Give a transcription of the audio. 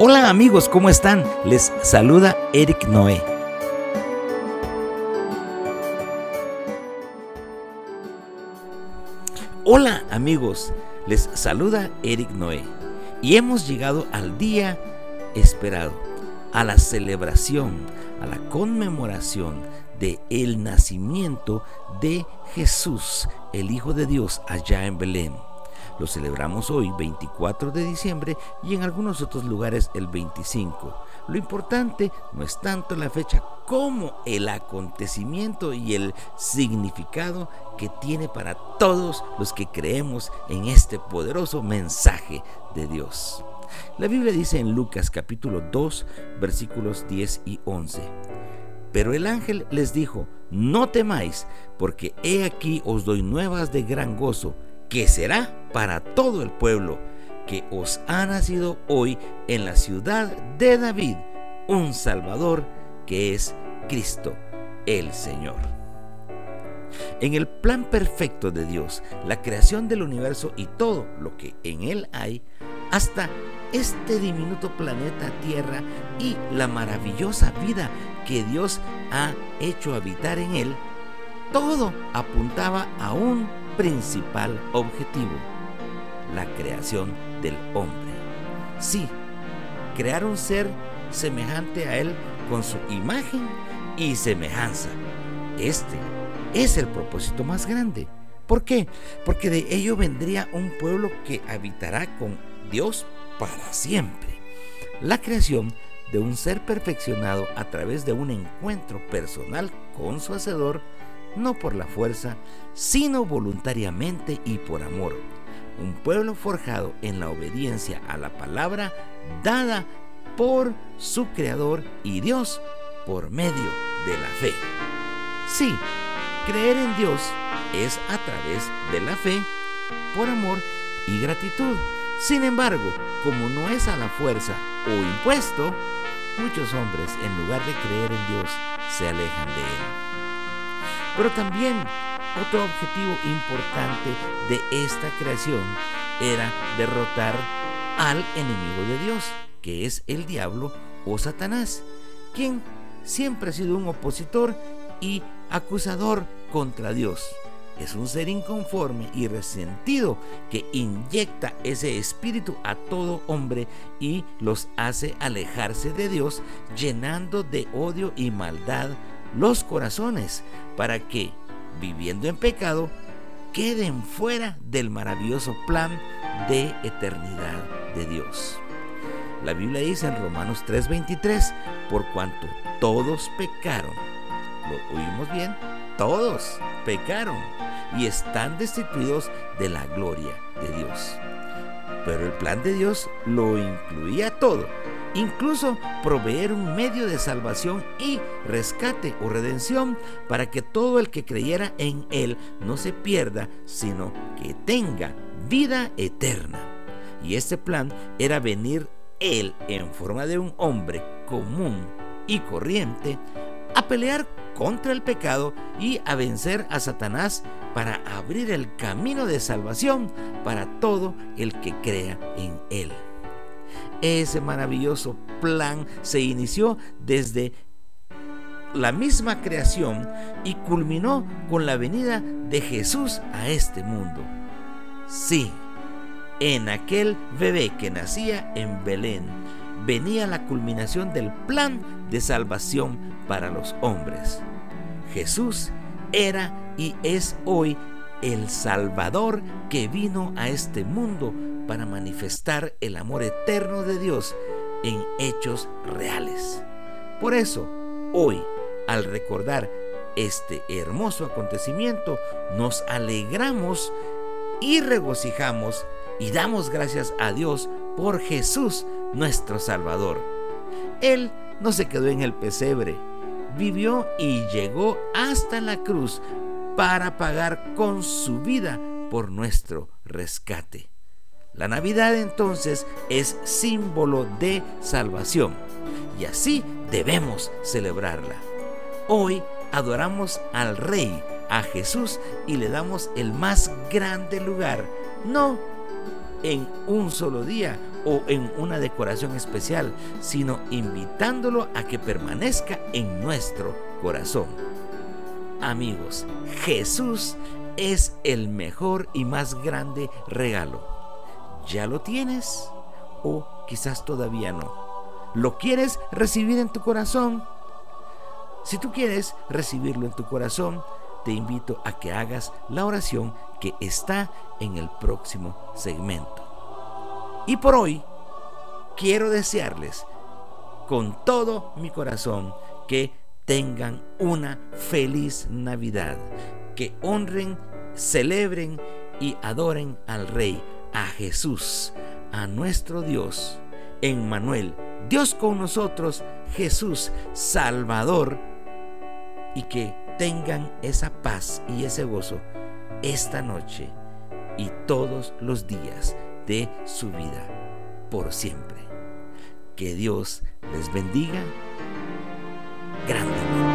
Hola amigos, ¿cómo están? Les saluda Eric Noé. Hola amigos, les saluda Eric Noé. Y hemos llegado al día esperado, a la celebración, a la conmemoración de el nacimiento de Jesús, el Hijo de Dios, allá en Belén. Lo celebramos hoy, 24 de diciembre, y en algunos otros lugares el 25. Lo importante no es tanto la fecha como el acontecimiento y el significado que tiene para todos los que creemos en este poderoso mensaje de Dios. La Biblia dice en Lucas capítulo 2 versículos 10 y 11. Pero el ángel les dijo, no temáis, porque he aquí os doy nuevas de gran gozo que será para todo el pueblo, que os ha nacido hoy en la ciudad de David un Salvador que es Cristo el Señor. En el plan perfecto de Dios, la creación del universo y todo lo que en él hay, hasta este diminuto planeta Tierra y la maravillosa vida que Dios ha hecho habitar en él, todo apuntaba a un principal objetivo, la creación del hombre. Sí, crear un ser semejante a él con su imagen y semejanza. Este es el propósito más grande. ¿Por qué? Porque de ello vendría un pueblo que habitará con Dios para siempre. La creación de un ser perfeccionado a través de un encuentro personal con su Hacedor no por la fuerza, sino voluntariamente y por amor. Un pueblo forjado en la obediencia a la palabra dada por su Creador y Dios por medio de la fe. Sí, creer en Dios es a través de la fe, por amor y gratitud. Sin embargo, como no es a la fuerza o impuesto, muchos hombres en lugar de creer en Dios se alejan de Él. Pero también otro objetivo importante de esta creación era derrotar al enemigo de Dios, que es el diablo o Satanás, quien siempre ha sido un opositor y acusador contra Dios. Es un ser inconforme y resentido que inyecta ese espíritu a todo hombre y los hace alejarse de Dios, llenando de odio y maldad los corazones para que, viviendo en pecado, queden fuera del maravilloso plan de eternidad de Dios. La Biblia dice en Romanos 3:23, por cuanto todos pecaron, ¿lo oímos bien? Todos pecaron y están destituidos de la gloria de Dios. Pero el plan de Dios lo incluía todo incluso proveer un medio de salvación y rescate o redención para que todo el que creyera en Él no se pierda, sino que tenga vida eterna. Y este plan era venir Él en forma de un hombre común y corriente a pelear contra el pecado y a vencer a Satanás para abrir el camino de salvación para todo el que crea en Él. Ese maravilloso plan se inició desde la misma creación y culminó con la venida de Jesús a este mundo. Sí, en aquel bebé que nacía en Belén venía la culminación del plan de salvación para los hombres. Jesús era y es hoy el Salvador que vino a este mundo para manifestar el amor eterno de Dios en hechos reales. Por eso, hoy, al recordar este hermoso acontecimiento, nos alegramos y regocijamos y damos gracias a Dios por Jesús, nuestro Salvador. Él no se quedó en el pesebre, vivió y llegó hasta la cruz para pagar con su vida por nuestro rescate. La Navidad entonces es símbolo de salvación y así debemos celebrarla. Hoy adoramos al Rey, a Jesús, y le damos el más grande lugar, no en un solo día o en una decoración especial, sino invitándolo a que permanezca en nuestro corazón. Amigos, Jesús es el mejor y más grande regalo. ¿Ya lo tienes? ¿O quizás todavía no? ¿Lo quieres recibir en tu corazón? Si tú quieres recibirlo en tu corazón, te invito a que hagas la oración que está en el próximo segmento. Y por hoy, quiero desearles con todo mi corazón que tengan una feliz Navidad, que honren, celebren y adoren al Rey, a Jesús, a nuestro Dios, en Manuel, Dios con nosotros, Jesús, Salvador, y que tengan esa paz y ese gozo esta noche y todos los días de su vida por siempre. Que Dios les bendiga grande.